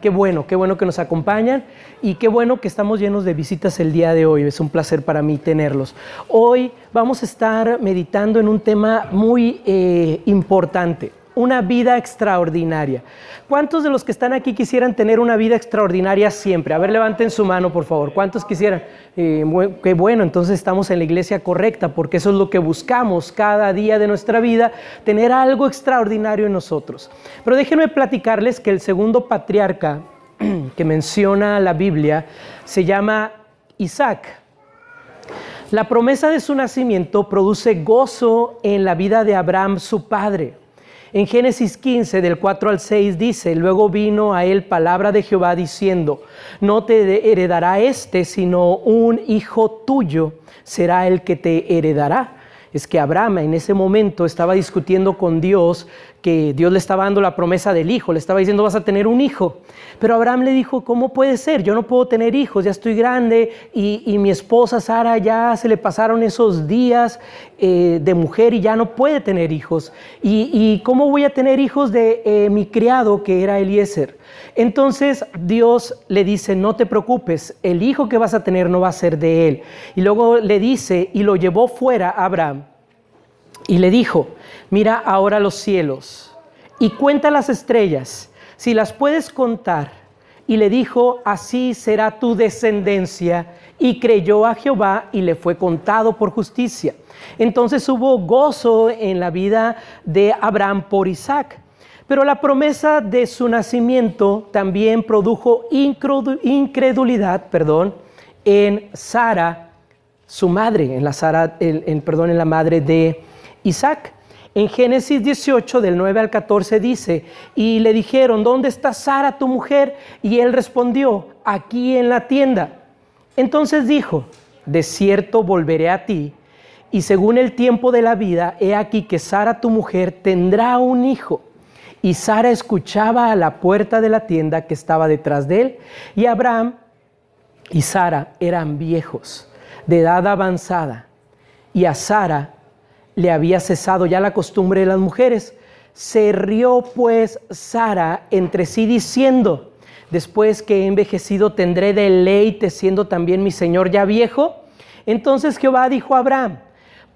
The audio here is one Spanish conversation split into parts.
Qué bueno, qué bueno que nos acompañan y qué bueno que estamos llenos de visitas el día de hoy. Es un placer para mí tenerlos. Hoy vamos a estar meditando en un tema muy eh, importante una vida extraordinaria. ¿Cuántos de los que están aquí quisieran tener una vida extraordinaria siempre? A ver, levanten su mano, por favor. ¿Cuántos quisieran? Eh, qué bueno, entonces estamos en la iglesia correcta, porque eso es lo que buscamos cada día de nuestra vida, tener algo extraordinario en nosotros. Pero déjenme platicarles que el segundo patriarca que menciona la Biblia se llama Isaac. La promesa de su nacimiento produce gozo en la vida de Abraham, su padre. En Génesis 15, del 4 al 6 dice, luego vino a él palabra de Jehová diciendo, no te heredará este, sino un hijo tuyo será el que te heredará. Es que Abraham en ese momento estaba discutiendo con Dios que Dios le estaba dando la promesa del hijo, le estaba diciendo vas a tener un hijo. Pero Abraham le dijo, ¿cómo puede ser? Yo no puedo tener hijos, ya estoy grande y, mi esposa Sara ya se le pasaron esos días eh, de mujer y ya no puede tener hijos. ¿Y, cómo voy a tener hijos de eh, mi criado que era Eliezer? Entonces Dios le dice, no te preocupes, el hijo que vas a tener no va a ser de él. Y luego le dice, y lo llevó fuera Abraham y le dijo, mira ahora los cielos y cuenta las estrellas, si las puedes contar. Y le dijo, así será tu descendencia. Y creyó a Jehová y le fue contado por justicia. Entonces hubo gozo en la vida de Abraham por Isaac. Pero la promesa de su nacimiento también produjo incredulidad, perdón, en Sara, su madre, en la Sara, en, perdón, en la madre de Isaac. En Génesis 18, del 9 al 14 dice, y le dijeron, ¿dónde está Sara, tu mujer? Y él respondió, aquí en la tienda. Entonces dijo, de cierto volveré a ti, y según el tiempo de la vida, he aquí que Sara, tu mujer, tendrá un hijo. Y Sara escuchaba a la puerta de la tienda que estaba detrás de él, y Abraham y Sara eran viejos, de edad avanzada, y a Sara le había cesado ya la costumbre de las mujeres. Se rió pues Sara entre sí diciendo, después que he envejecido tendré deleite siendo también mi Señor ya viejo. Entonces Jehová dijo a Abraham,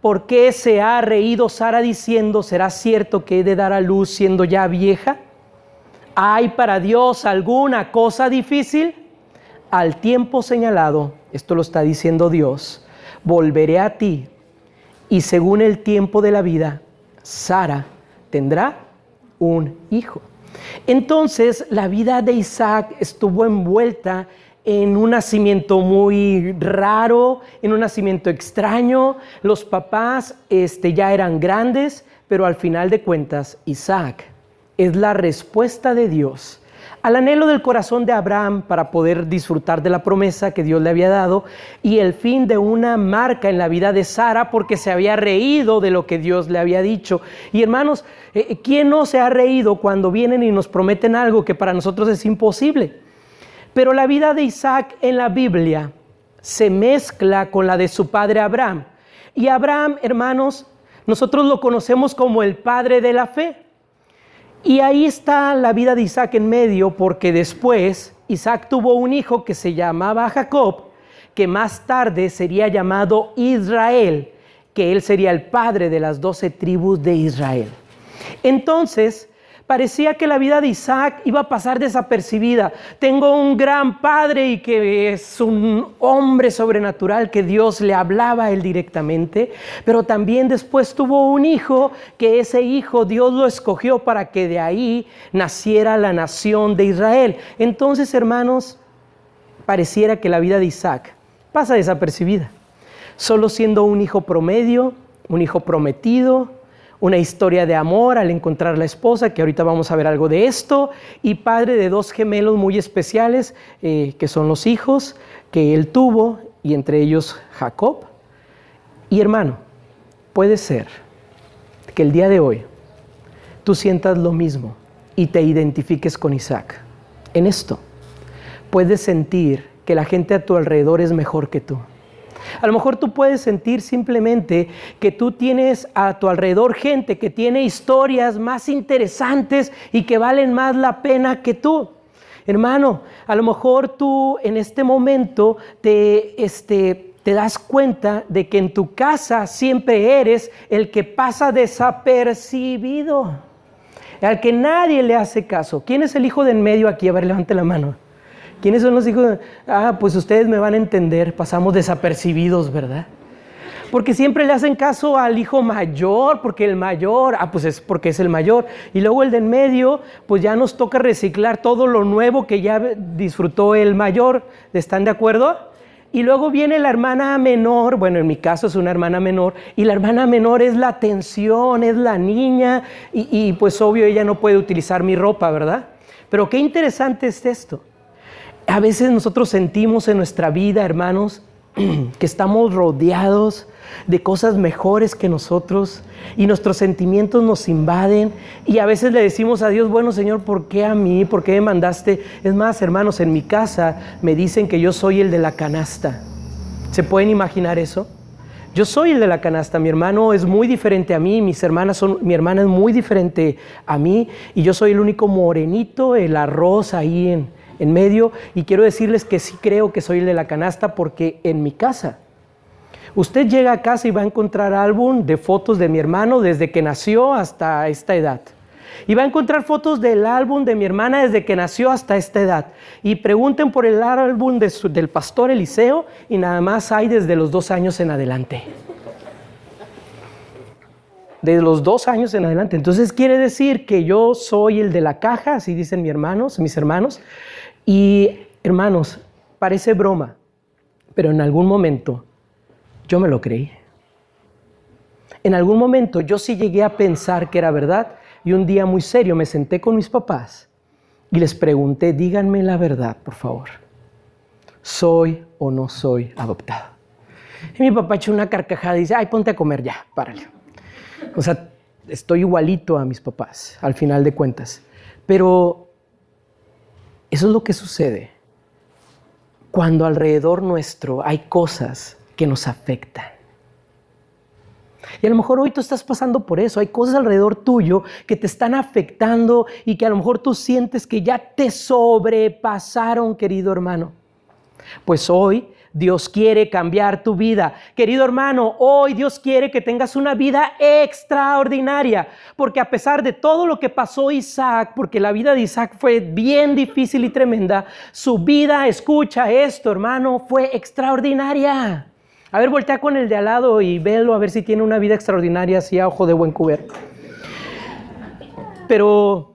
¿por qué se ha reído Sara diciendo, será cierto que he de dar a luz siendo ya vieja? ¿Hay para Dios alguna cosa difícil? Al tiempo señalado, esto lo está diciendo Dios, volveré a ti y según el tiempo de la vida, Sara tendrá un hijo. Entonces la vida de Isaac estuvo envuelta en un nacimiento muy raro, en un nacimiento extraño. Los papás este, ya eran grandes, pero al final de cuentas Isaac es la respuesta de Dios al anhelo del corazón de Abraham para poder disfrutar de la promesa que Dios le había dado y el fin de una marca en la vida de Sara porque se había reído de lo que Dios le había dicho. Y hermanos, eh, eh, ¿quién no se ha reído cuando vienen y nos prometen algo que para nosotros es imposible? Pero la vida de Isaac en la Biblia se mezcla con la de su padre Abraham. Y Abraham, hermanos, nosotros lo conocemos como el padre de la fe. Y ahí está la vida de Isaac en medio, porque después Isaac tuvo un hijo que se llamaba Jacob, que más tarde sería llamado Israel, que él sería el padre de las doce tribus de Israel. Entonces, parecía que la vida de Isaac iba a pasar desapercibida. Tengo un gran padre y que es un hombre sobrenatural que Dios le hablaba a él directamente, pero también después tuvo un hijo que ese hijo Dios lo escogió para que de ahí naciera la nación de Israel. Entonces, hermanos, pareciera que la vida de Isaac pasa desapercibida, solo siendo un hijo promedio, un hijo prometido, una historia de amor al encontrar la esposa, que ahorita vamos a ver algo de esto, y padre de dos gemelos muy especiales, eh, que son los hijos que él tuvo, y entre ellos Jacob. Y hermano, puede ser que el día de hoy tú sientas lo mismo y te identifiques con Isaac. En esto, puedes sentir que la gente a tu alrededor es mejor que tú a lo mejor tú puedes sentir simplemente que tú tienes a tu alrededor gente que tiene historias más interesantes y que valen más la pena que tú. Hermano, a lo mejor tú en este momento te, este, te das cuenta de que en tu casa siempre eres el que pasa desapercibido, al que nadie le hace caso. ¿Quién es el hijo de en medio aquí? A ver, levante la mano. ¿Quiénes son los hijos? Ah, pues ustedes me van a entender, pasamos desapercibidos, ¿verdad? Porque siempre le hacen caso al hijo mayor, porque el mayor, ah, pues es porque es el mayor. Y luego el de en medio, pues ya nos toca reciclar todo lo nuevo que ya disfrutó el mayor. ¿Están de acuerdo? Y luego viene la hermana menor, bueno, en mi caso es una hermana menor, y la hermana menor es la atención, es la niña, y, y pues obvio ella no puede utilizar mi ropa, ¿verdad? Pero qué interesante es esto. A veces nosotros sentimos en nuestra vida, hermanos, que estamos rodeados de cosas mejores que nosotros y nuestros sentimientos nos invaden y a veces le decimos a Dios, bueno Señor, ¿por qué a mí? ¿Por qué me mandaste? Es más, hermanos, en mi casa me dicen que yo soy el de la canasta. ¿Se pueden imaginar eso? Yo soy el de la canasta, mi hermano es muy diferente a mí, mis hermanas son, mi hermana es muy diferente a mí y yo soy el único morenito, el arroz ahí en, en medio y quiero decirles que sí creo que soy el de la canasta porque en mi casa, usted llega a casa y va a encontrar álbum de fotos de mi hermano desde que nació hasta esta edad. Y va a encontrar fotos del álbum de mi hermana desde que nació hasta esta edad. Y pregunten por el álbum del pastor Eliseo y nada más hay desde los dos años en adelante. De los dos años en adelante. Entonces quiere decir que yo soy el de la caja, así dicen mis hermanos, mis hermanos. Y hermanos, parece broma, pero en algún momento yo me lo creí. En algún momento yo sí llegué a pensar que era verdad y un día muy serio me senté con mis papás y les pregunté, díganme la verdad, por favor. ¿Soy o no soy adoptado? Y mi papá echó una carcajada y dice, ay, ponte a comer ya, párale. O sea, estoy igualito a mis papás, al final de cuentas. Pero eso es lo que sucede cuando alrededor nuestro hay cosas que nos afectan. Y a lo mejor hoy tú estás pasando por eso, hay cosas alrededor tuyo que te están afectando y que a lo mejor tú sientes que ya te sobrepasaron, querido hermano. Pues hoy Dios quiere cambiar tu vida. Querido hermano, hoy Dios quiere que tengas una vida extraordinaria, porque a pesar de todo lo que pasó Isaac, porque la vida de Isaac fue bien difícil y tremenda, su vida, escucha esto hermano, fue extraordinaria. A ver, voltea con el de al lado y velo a ver si tiene una vida extraordinaria así a ojo de buen cubierto. Pero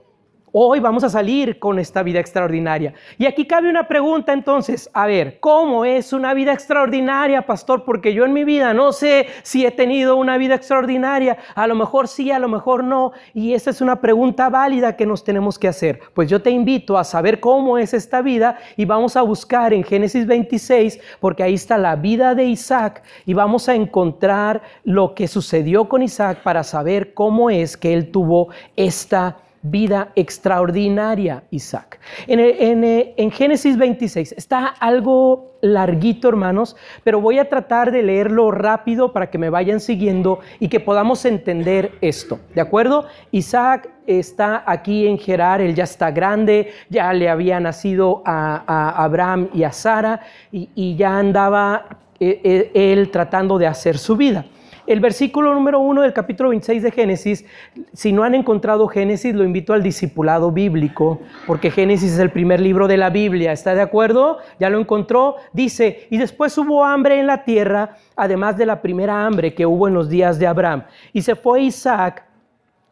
Hoy vamos a salir con esta vida extraordinaria. Y aquí cabe una pregunta entonces, a ver, ¿cómo es una vida extraordinaria, pastor? Porque yo en mi vida no sé si he tenido una vida extraordinaria, a lo mejor sí, a lo mejor no, y esa es una pregunta válida que nos tenemos que hacer. Pues yo te invito a saber cómo es esta vida y vamos a buscar en Génesis 26, porque ahí está la vida de Isaac y vamos a encontrar lo que sucedió con Isaac para saber cómo es que él tuvo esta vida extraordinaria, Isaac. En, Génesis 26 está algo larguito, hermanos, pero voy a tratar de leerlo rápido para que me vayan siguiendo y que podamos entender esto. ¿De acuerdo? Isaac está aquí en Gerar, él ya está grande, ya le había nacido a, Abraham y a Sara y, ya andaba eh, eh, él tratando de hacer su vida. El versículo número uno del capítulo 26 de Génesis, si no han encontrado Génesis, lo invito al discipulado bíblico, porque Génesis es el primer libro de la Biblia. ¿Está de acuerdo? ¿Ya lo encontró? Dice, y después hubo hambre en la tierra, además de la primera hambre que hubo en los días de Abraham. Y se fue Isaac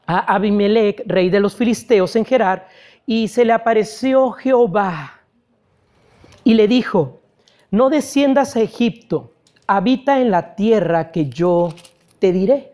a Abimelech, rey de los filisteos en Gerar, y se le apareció Jehová y le dijo, no desciendas a Egipto habita en la tierra que yo te diré.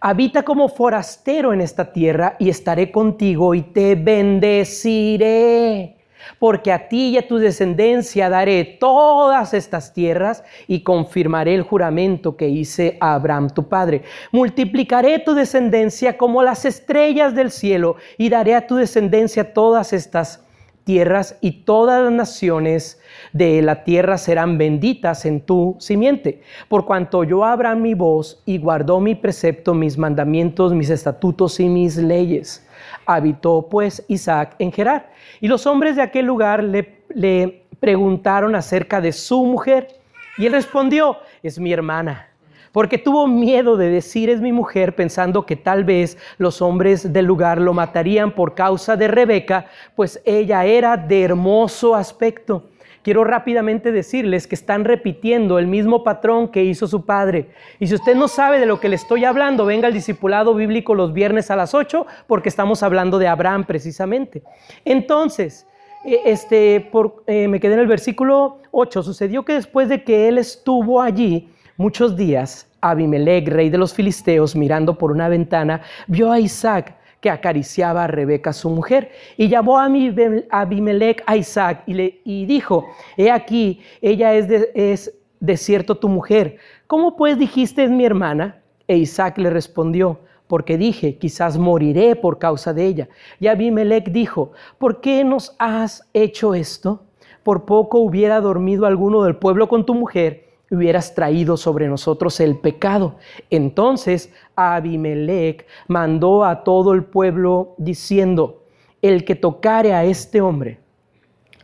Habita como forastero en esta tierra y estaré contigo y te bendeciré. Porque a ti y a tu descendencia daré todas estas tierras y confirmaré el juramento que hice a Abraham tu padre. Multiplicaré tu descendencia como las estrellas del cielo y daré a tu descendencia todas estas tierras y todas las naciones de la tierra serán benditas en tu simiente. Por cuanto yo abra mi voz y guardó mi precepto, mis mandamientos, mis estatutos y mis leyes. Habitó pues Isaac en Gerar. Y los hombres de aquel lugar le, le preguntaron acerca de su mujer. Y él respondió, es mi hermana porque tuvo miedo de decir es mi mujer pensando que tal vez los hombres del lugar lo matarían por causa de Rebeca, pues ella era de hermoso aspecto. Quiero rápidamente decirles que están repitiendo el mismo patrón que hizo su padre. Y si usted no sabe de lo que le estoy hablando, venga al discipulado bíblico los viernes a las 8, porque estamos hablando de Abraham precisamente. Entonces, eh, este, por, eh, me quedé en el versículo 8. Sucedió que después de que él estuvo allí, Muchos días, Abimelech, rey de los filisteos, mirando por una ventana, vio a Isaac que acariciaba a Rebeca, su mujer, y llamó a Abimelech a Isaac y, le, y dijo, he aquí, ella es de, es de cierto tu mujer. ¿Cómo pues dijiste es mi hermana? E Isaac le respondió, porque dije, quizás moriré por causa de ella. Y Abimelech dijo, ¿por qué nos has hecho esto? Por poco hubiera dormido alguno del pueblo con tu mujer hubieras traído sobre nosotros el pecado. Entonces Abimelech mandó a todo el pueblo diciendo, el que tocare a este hombre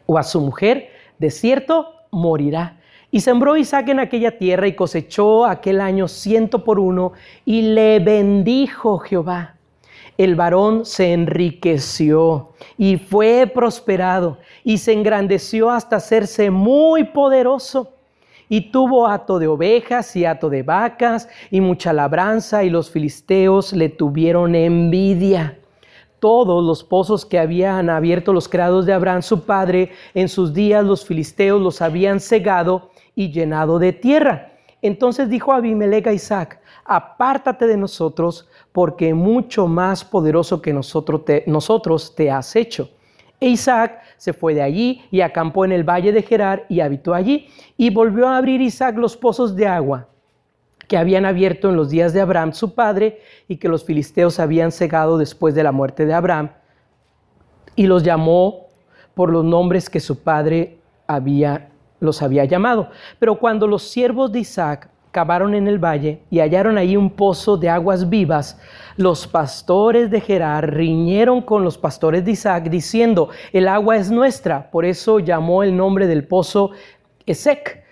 o a su mujer, de cierto morirá. Y sembró Isaac en aquella tierra y cosechó aquel año ciento por uno y le bendijo Jehová. El varón se enriqueció y fue prosperado y se engrandeció hasta hacerse muy poderoso y tuvo hato de ovejas y hato de vacas y mucha labranza, y los filisteos le tuvieron envidia. Todos los pozos que habían abierto los creados de Abraham, su padre, en sus días los filisteos los habían cegado y llenado de tierra. Entonces dijo Abimelech a Isaac, apártate de nosotros, porque mucho más poderoso que nosotros nosotros te has hecho. E Isaac se fue de allí y acampó en el valle de Gerar y habitó allí. Y volvió a abrir Isaac los pozos de agua que habían abierto en los días de Abraham su padre y que los filisteos habían cegado después de la muerte de Abraham. Y los llamó por los nombres que su padre había, los había llamado. Pero cuando los siervos de Isaac cavaron en el valle y hallaron ahí un pozo de aguas vivas, los pastores de Gerar riñeron con los pastores de Isaac diciendo, el agua es nuestra. Por eso llamó el nombre del pozo Esec,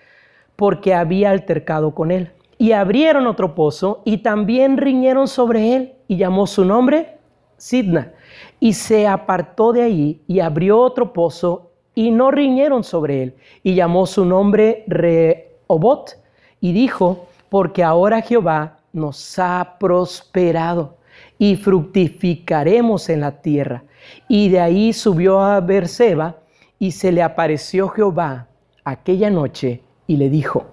porque había altercado con él. Y abrieron otro pozo y también riñeron sobre él y llamó su nombre Sidna. Y se apartó de ahí y abrió otro pozo y no riñeron sobre él y llamó su nombre Rehobot y dijo, porque ahora Jehová nos ha prosperado y fructificaremos en la tierra. Y de ahí subió a Berseba y se le apareció Jehová aquella noche y le dijo,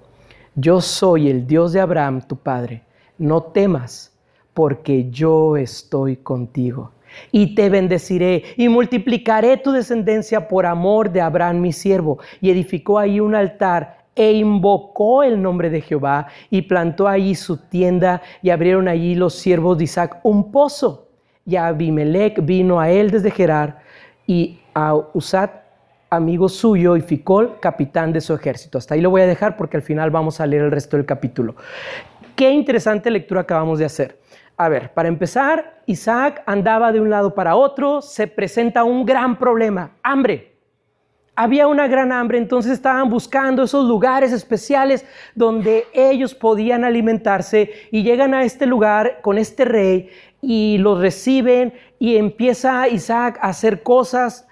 yo soy el Dios de Abraham, tu padre, no temas, porque yo estoy contigo. Y te bendeciré y multiplicaré tu descendencia por amor de Abraham, mi siervo. Y edificó ahí un altar e invocó el nombre de Jehová y plantó allí su tienda y abrieron allí los siervos de Isaac un pozo. Y Abimelech vino a él desde Gerar y a Usat, amigo suyo, y Ficol, capitán de su ejército. Hasta ahí lo voy a dejar porque al final vamos a leer el resto del capítulo. Qué interesante lectura acabamos de hacer. A ver, para empezar, Isaac andaba de un lado para otro, se presenta un gran problema, hambre había una gran hambre, entonces estaban buscando esos lugares especiales donde ellos podían alimentarse y llegan a este lugar con este rey y los reciben y empieza Isaac a hacer cosas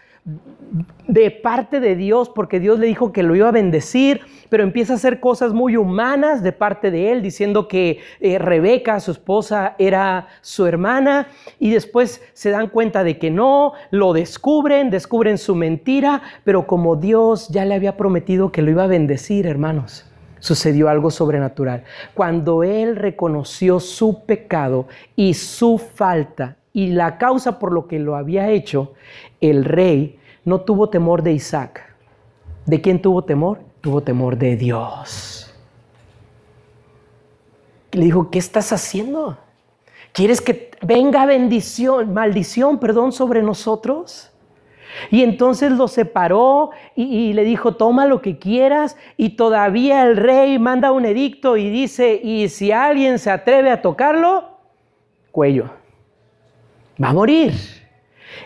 de parte de Dios, porque Dios le dijo que lo iba a bendecir, pero empieza a hacer cosas muy humanas de parte de él, diciendo que eh, Rebeca, su esposa, era su hermana, y después se dan cuenta de que no, lo descubren, descubren su mentira, pero como Dios ya le había prometido que lo iba a bendecir, hermanos. Sucedió algo sobrenatural. Cuando él reconoció su pecado y su falta y la causa por lo que lo había hecho, el rey no tuvo temor de Isaac. ¿De quién tuvo temor? Tuvo temor de Dios. Le dijo, ¿qué estás haciendo? ¿Quieres que venga bendición, maldición, perdón, sobre nosotros? Y entonces lo separó y, le dijo, toma lo que quieras. Y todavía el rey manda un edicto y dice, y si alguien se atreve a tocarlo, cuello. Va a morir.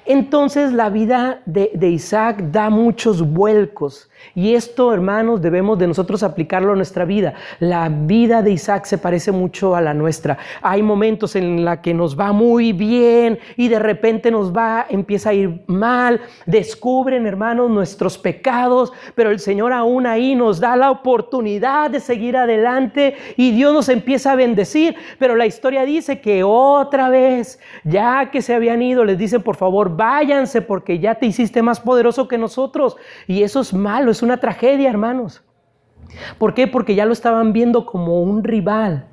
Entonces la vida de, Isaac da muchos vuelcos y esto, hermanos, debemos de nosotros aplicarlo a nuestra vida. La vida de Isaac se parece mucho a la nuestra. Hay momentos en la que nos va muy bien y de repente nos va, empieza a ir mal. Descubren, hermanos, nuestros pecados, pero el Señor aún ahí nos da la oportunidad de seguir adelante y Dios nos empieza a bendecir. Pero la historia dice que otra vez, ya que se habían ido, les dicen, por favor, váyanse porque ya te hiciste más poderoso que nosotros. Y eso es malo, es una tragedia, hermanos. ¿Por qué? Porque ya lo estaban viendo como un rival.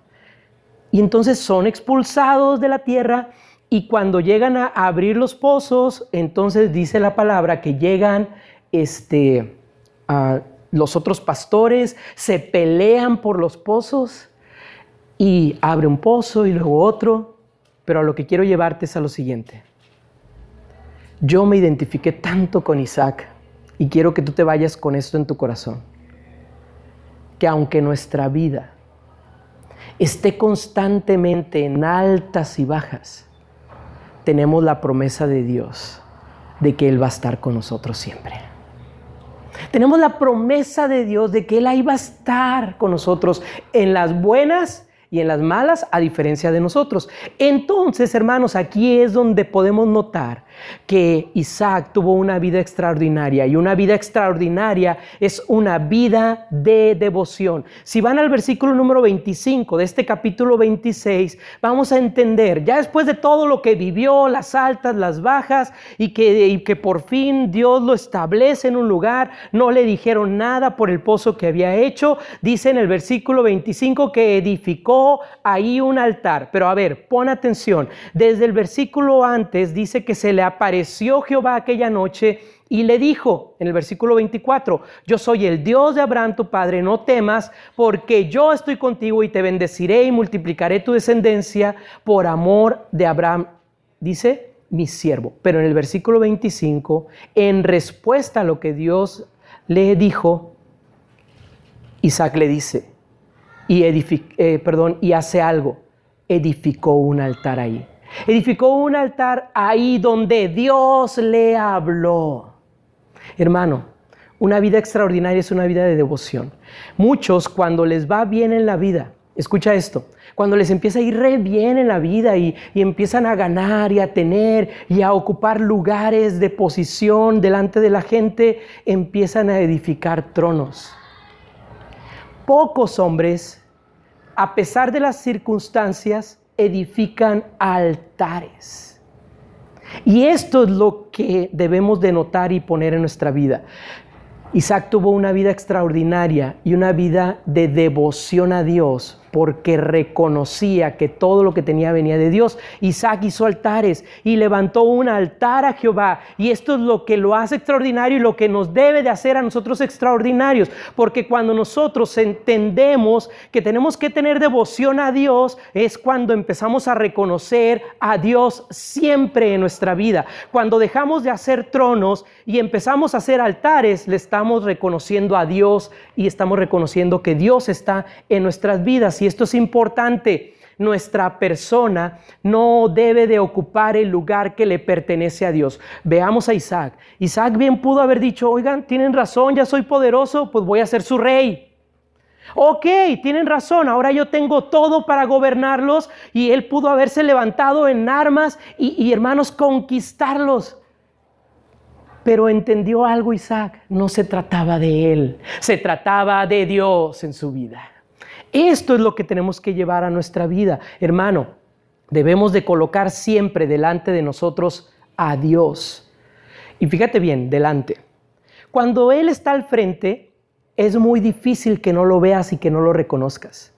Y entonces son expulsados de la tierra y cuando llegan a abrir los pozos, entonces dice la palabra que llegan este, a los otros pastores, se pelean por los pozos y abre un pozo y luego otro. Pero a lo que quiero llevarte es a lo siguiente. Yo me identifiqué tanto con Isaac y quiero que tú te vayas con esto en tu corazón. Que aunque nuestra vida esté constantemente en altas y bajas, tenemos la promesa de Dios de que Él va a estar con nosotros siempre. Tenemos la promesa de Dios de que Él ahí va a estar con nosotros en las buenas y en las malas, a diferencia de nosotros. Entonces, hermanos, aquí es donde podemos notar que Isaac tuvo una vida extraordinaria y una vida extraordinaria es una vida de devoción. Si van al versículo número 25 de este capítulo 26, vamos a entender, ya después de todo lo que vivió, las altas, las bajas, y que, y que por fin Dios lo establece en un lugar, no le dijeron nada por el pozo que había hecho, dice en el versículo 25 que edificó ahí un altar. Pero a ver, pon atención, desde el versículo antes dice que se le apareció Jehová aquella noche y le dijo en el versículo 24, yo soy el Dios de Abraham tu padre, no temas, porque yo estoy contigo y te bendeciré y multiplicaré tu descendencia por amor de Abraham. Dice mi siervo. Pero en el versículo 25, en respuesta a lo que Dios le dijo, Isaac le dice, y, eh, perdón, y hace algo, edificó un altar ahí. Edificó un altar ahí donde Dios le habló. Hermano, una vida extraordinaria es una vida de devoción. Muchos cuando les va bien en la vida, escucha esto, cuando les empieza a ir re bien en la vida y, y, empiezan a ganar y a tener y a ocupar lugares de posición delante de la gente, empiezan a edificar tronos. Pocos hombres, a pesar de las circunstancias, edifican altares. Y esto es lo que debemos de notar y poner en nuestra vida. Isaac tuvo una vida extraordinaria y una vida de devoción a Dios porque reconocía que todo lo que tenía venía de Dios. Isaac hizo altares y levantó un altar a Jehová. Y esto es lo que lo hace extraordinario y lo que nos debe de hacer a nosotros extraordinarios. Porque cuando nosotros entendemos que tenemos que tener devoción a Dios, es cuando empezamos a reconocer a Dios siempre en nuestra vida. Cuando dejamos de hacer tronos y empezamos a hacer altares, le estamos reconociendo a Dios y estamos reconociendo que Dios está en nuestras vidas y esto es importante, nuestra persona no debe de ocupar el lugar que le pertenece a Dios. Veamos a Isaac. Isaac bien pudo haber dicho, oigan, tienen razón, ya soy poderoso, pues voy a ser su rey. Ok, tienen razón, ahora yo tengo todo para gobernarlos y él pudo haberse levantado en armas y, y hermanos conquistarlos. Pero entendió algo Isaac, no se trataba de él, se trataba de Dios en su vida. Esto es lo que tenemos que llevar a nuestra vida. Hermano, debemos de colocar siempre delante de nosotros a Dios. Y fíjate bien, delante. Cuando Él está al frente, es muy difícil que no lo veas y que no lo reconozcas.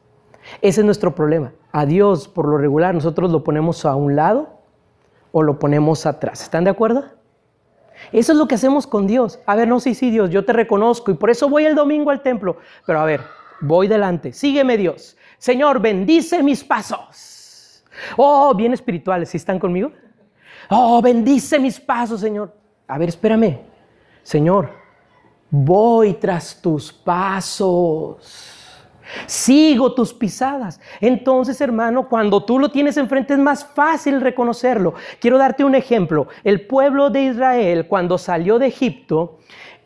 Ese es nuestro problema. A Dios, por lo regular, nosotros lo ponemos a un lado o lo ponemos atrás. ¿Están de acuerdo? Eso es lo que hacemos con Dios. A ver, no, sí, sí, Dios, yo te reconozco y por eso voy el domingo al templo. Pero a ver, voy delante, sígueme Dios. Señor, bendice mis pasos. Oh, bien espirituales, ¿si están conmigo? Oh, bendice mis pasos, Señor. A ver, espérame. Señor, voy tras tus pasos. Sigo tus pisadas. Entonces, hermano, cuando tú lo tienes enfrente es más fácil reconocerlo. Quiero darte un ejemplo. El pueblo de Israel, cuando salió de Egipto,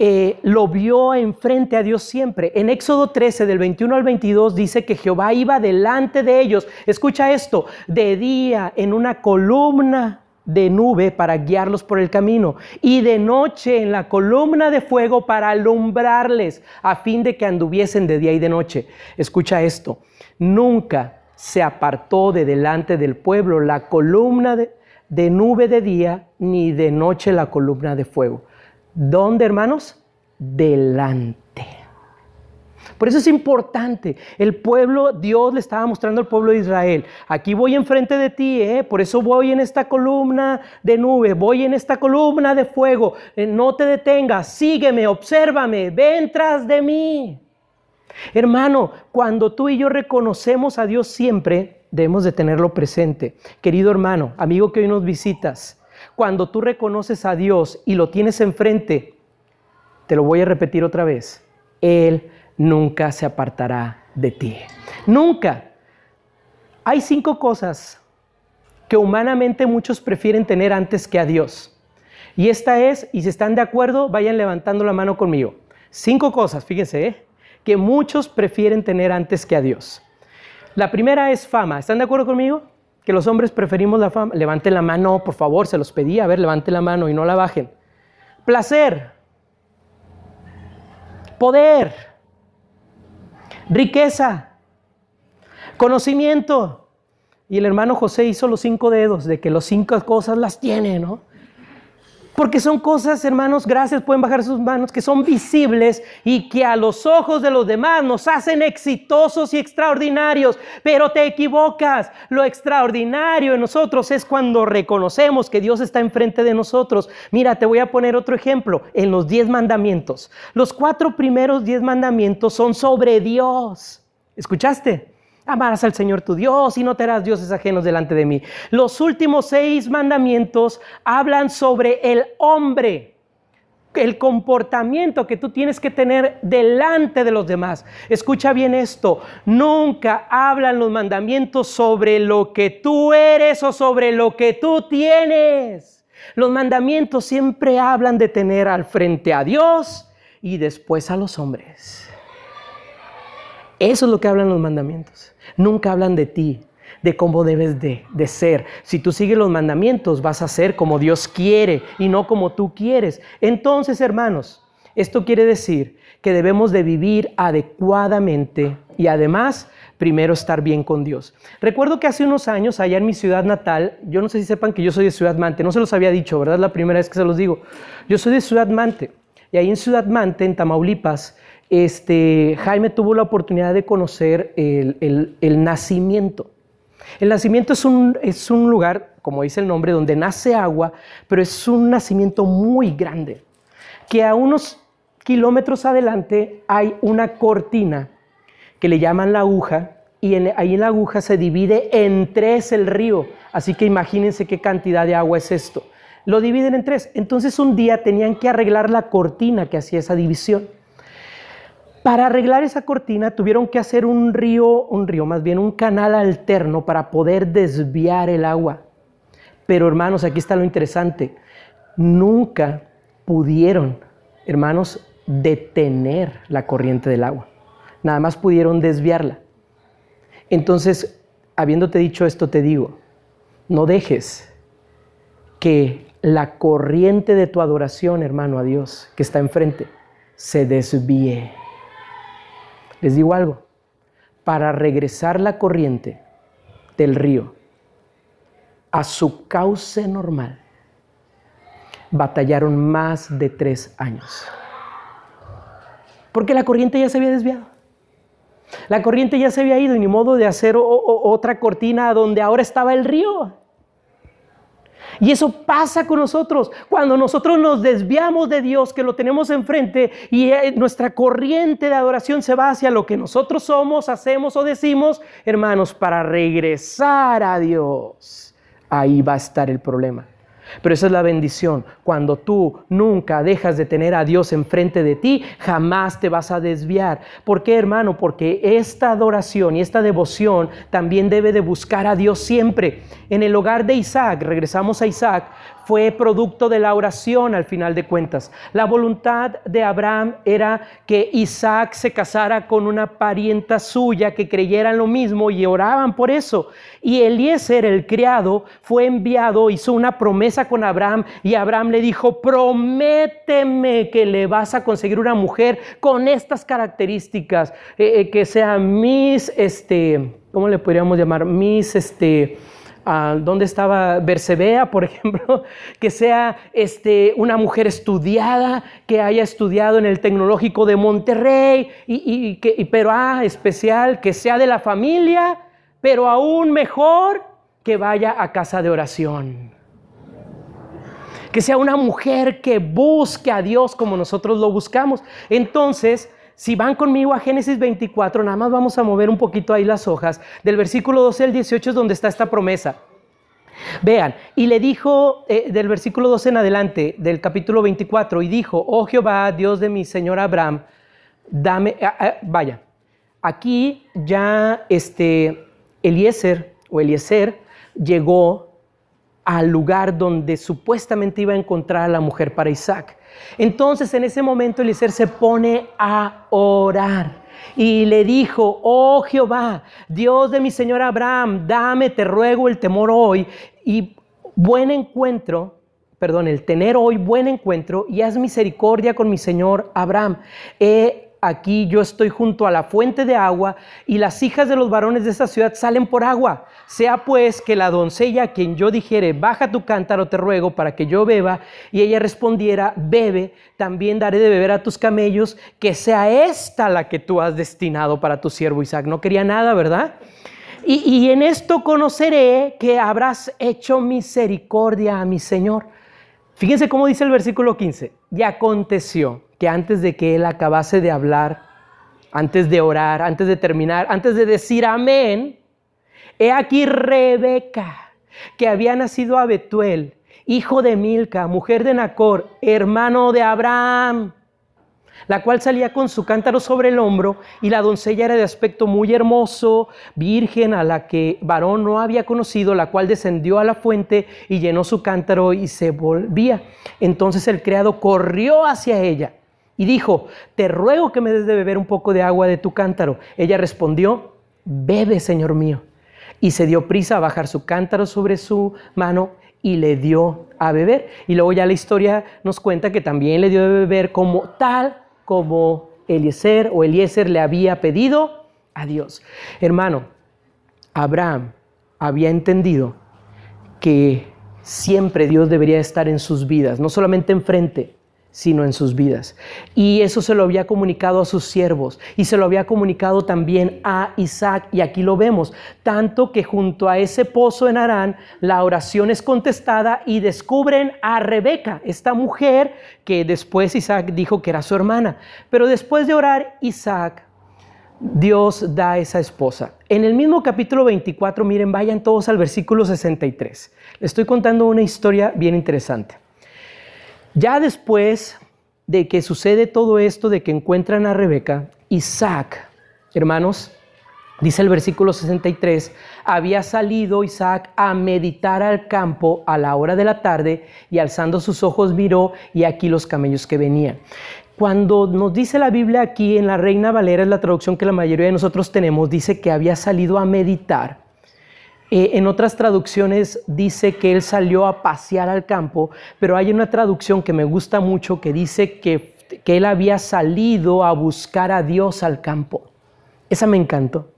eh, lo vio enfrente a Dios siempre. En Éxodo 13, del 21 al 22, dice que Jehová iba delante de ellos. Escucha esto, de día en una columna de nube para guiarlos por el camino y de noche en la columna de fuego para alumbrarles a fin de que anduviesen de día y de noche. Escucha esto, nunca se apartó de delante del pueblo la columna de, de nube de día ni de noche la columna de fuego. ¿Dónde, hermanos? Delante. Por eso es importante. El pueblo, Dios le estaba mostrando al pueblo de Israel, aquí voy enfrente de ti, ¿eh? por eso voy en esta columna de nube, voy en esta columna de fuego, eh, no te detengas, sígueme, obsérvame, ven tras de mí. Hermano, cuando tú y yo reconocemos a Dios siempre, debemos de tenerlo presente. Querido hermano, amigo que hoy nos visitas, cuando tú reconoces a Dios y lo tienes enfrente, te lo voy a repetir otra vez, Él nunca se apartará de ti. Nunca. Hay cinco cosas que humanamente muchos prefieren tener antes que a Dios. Y esta es, y si están de acuerdo, vayan levantando la mano conmigo. Cinco cosas, fíjense, ¿eh? que muchos prefieren tener antes que a Dios. La primera es fama. ¿Están de acuerdo conmigo? Que los hombres preferimos la fama. Levanten la mano, por favor, se los pedí. A ver, levanten la mano y no la bajen. Placer. Poder riqueza, conocimiento. Y el hermano José hizo los cinco dedos de que los cinco cosas las tiene, ¿no? Porque son cosas, hermanos, gracias, pueden bajar sus manos, que son visibles y que a los ojos de los demás nos hacen exitosos y extraordinarios. Pero te equivocas. Lo extraordinario en nosotros es cuando reconocemos que Dios está enfrente de nosotros. Mira, te voy a poner otro ejemplo. En los diez mandamientos. Los cuatro primeros diez mandamientos son sobre Dios. ¿Escuchaste? Amarás al Señor tu Dios y no te harás dioses ajenos delante de mí. Los últimos seis mandamientos hablan sobre el hombre, el comportamiento que tú tienes que tener delante de los demás. Escucha bien esto, nunca hablan los mandamientos sobre lo que tú eres o sobre lo que tú tienes. Los mandamientos siempre hablan de tener al frente a Dios y después a los hombres. Eso es lo que hablan los mandamientos. Nunca hablan de ti, de cómo debes de, ser. Si tú sigues los mandamientos, vas a ser como Dios quiere y no como tú quieres. Entonces, hermanos, esto quiere decir que debemos de vivir adecuadamente y además primero estar bien con Dios. Recuerdo que hace unos años, allá en mi ciudad natal, yo no sé si sepan que yo soy de Ciudad Mante, no se los había dicho, ¿verdad? La primera vez que se los digo. Yo soy de Ciudad Mante. Y ahí en Ciudad Mante, en Tamaulipas, este, Jaime tuvo la oportunidad de conocer el, nacimiento. El nacimiento es un, es un, lugar, como dice el nombre, donde nace agua, pero es un nacimiento muy grande, que a unos kilómetros adelante hay una cortina que le llaman la aguja, y ahí en la aguja se divide en tres el río, así que imagínense qué cantidad de agua es esto. Lo dividen en tres. Entonces un día tenían que arreglar la cortina que hacía esa división. Para arreglar esa cortina tuvieron que hacer un río, un río más bien, un canal alterno para poder desviar el agua. Pero hermanos, aquí está lo interesante. Nunca pudieron, hermanos, detener la corriente del agua. Nada más pudieron desviarla. Entonces, habiéndote dicho esto, te digo, no dejes que la corriente de tu adoración, hermano, a Dios, que está enfrente, se desvíe. Les digo algo, para regresar la corriente del río a su cauce normal, batallaron más de tres años. Porque la corriente ya se había desviado. La corriente ya se había ido y ni modo de hacer otra cortina donde ahora estaba el río. Y eso pasa con nosotros. Cuando nosotros nos desviamos de Dios, que lo tenemos enfrente, y eh, nuestra corriente de adoración se va hacia lo que nosotros somos, hacemos o decimos, hermanos, para regresar a Dios, ahí va a estar el problema. Pero esa es la bendición. Cuando tú nunca dejas de tener a Dios enfrente de ti, jamás te vas a desviar. ¿Por qué, hermano? Porque esta adoración y esta devoción también debe de buscar a Dios siempre. En el hogar de Isaac, regresamos a Isaac, fue producto de la oración al final de cuentas. La voluntad de Abraham era que Isaac se casara con una parienta suya que creyera en lo mismo y oraban por eso. Y Eliezer, el criado, fue enviado, hizo una promesa con Abraham y Abraham le dijo, prométeme que le vas a conseguir una mujer con estas características, eh, eh, que sea mis, este, ¿cómo le podríamos llamar? Mis, este, ¿dónde estaba Bersebea, por ejemplo? Que sea este, una mujer estudiada, que haya estudiado en el Tecnológico de Monterrey, y, que, pero ah, especial, que sea de la familia, pero aún mejor que vaya a casa de oración. Que sea una mujer que busque a Dios como nosotros lo buscamos. Entonces, si van conmigo a Génesis 24, nada más vamos a mover un poquito ahí las hojas. Del versículo 12 al 18 es donde está esta promesa. Vean, y le dijo eh, del versículo 12 en adelante, del capítulo 24, y dijo, oh Jehová, Dios de mi Señor Abraham, dame, vaya, aquí ya este Eliezer o Eliezer llegó al lugar donde supuestamente iba a encontrar a la mujer para Isaac. Entonces en ese momento Eliezer se pone a orar y le dijo, oh Jehová, Dios de mi Señor Abraham, dame, te ruego el temor hoy y buen encuentro, perdón, el tener hoy buen encuentro y haz misericordia con mi Señor Abraham. Aquí yo estoy junto a la fuente de agua y las hijas de los varones de esta ciudad salen por agua. Sea pues que la doncella a quien yo dijere, baja tu cántaro, te ruego, para que yo beba, y ella respondiera, bebe, también daré de beber a tus camellos, que sea esta la que tú has destinado para tu siervo Isaac. No quería nada, ¿verdad? Y, y en esto conoceré que habrás hecho misericordia a mi Señor. Fíjense cómo dice el versículo 15. Y aconteció que antes de que él acabase de hablar, antes de orar, antes de terminar, antes de decir amén, he aquí Rebeca, que había nacido a Betuel, hijo de Milca, mujer de Nacor, hermano de Abraham la cual salía con su cántaro sobre el hombro, y la doncella era de aspecto muy hermoso, virgen a la que varón no había conocido, la cual descendió a la fuente y llenó su cántaro y se volvía. Entonces el criado corrió hacia ella y dijo, te ruego que me des de beber un poco de agua de tu cántaro. Ella respondió, bebe, señor mío. Y se dio prisa a bajar su cántaro sobre su mano y le dio a beber. Y luego ya la historia nos cuenta que también le dio de beber como tal como Eliezer o Eliezer le había pedido a Dios. Hermano, Abraham había entendido que siempre Dios debería estar en sus vidas, no solamente enfrente, sino en sus vidas. Y eso se lo había comunicado a sus siervos y se lo había comunicado también a Isaac. Y aquí lo vemos, tanto que junto a ese pozo en Arán, la oración es contestada y descubren a Rebeca, esta mujer que después Isaac dijo que era su hermana. Pero después de orar, Isaac, Dios da esa esposa. En el mismo capítulo 24, miren, vayan todos al versículo 63. Le estoy contando una historia bien interesante. Ya después de que sucede todo esto, de que encuentran a Rebeca, Isaac, hermanos, dice el versículo 63, había salido Isaac a meditar al campo a la hora de la tarde y alzando sus ojos miró y aquí los camellos que venían. Cuando nos dice la Biblia aquí en la Reina Valera, es la traducción que la mayoría de nosotros tenemos, dice que había salido a meditar. Eh, en otras traducciones dice que él salió a pasear al campo, pero hay una traducción que me gusta mucho que dice que, que él había salido a buscar a Dios al campo. Esa me encantó.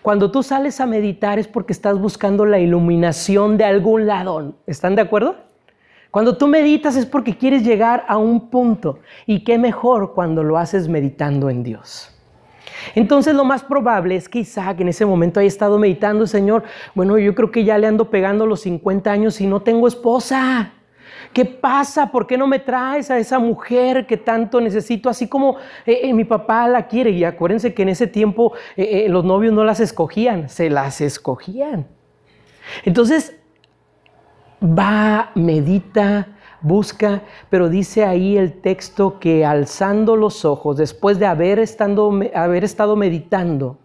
Cuando tú sales a meditar es porque estás buscando la iluminación de algún lado. ¿Están de acuerdo? Cuando tú meditas es porque quieres llegar a un punto. Y qué mejor cuando lo haces meditando en Dios. Entonces lo más probable es que Isaac en ese momento haya estado meditando, Señor, bueno, yo creo que ya le ando pegando los 50 años y no tengo esposa. ¿Qué pasa? ¿Por qué no me traes a esa mujer que tanto necesito? Así como eh, eh, mi papá la quiere. Y acuérdense que en ese tiempo eh, los novios no las escogían, se las escogían. Entonces, va, medita, busca, pero dice ahí el texto que alzando los ojos, después de haber, haber estado meditando,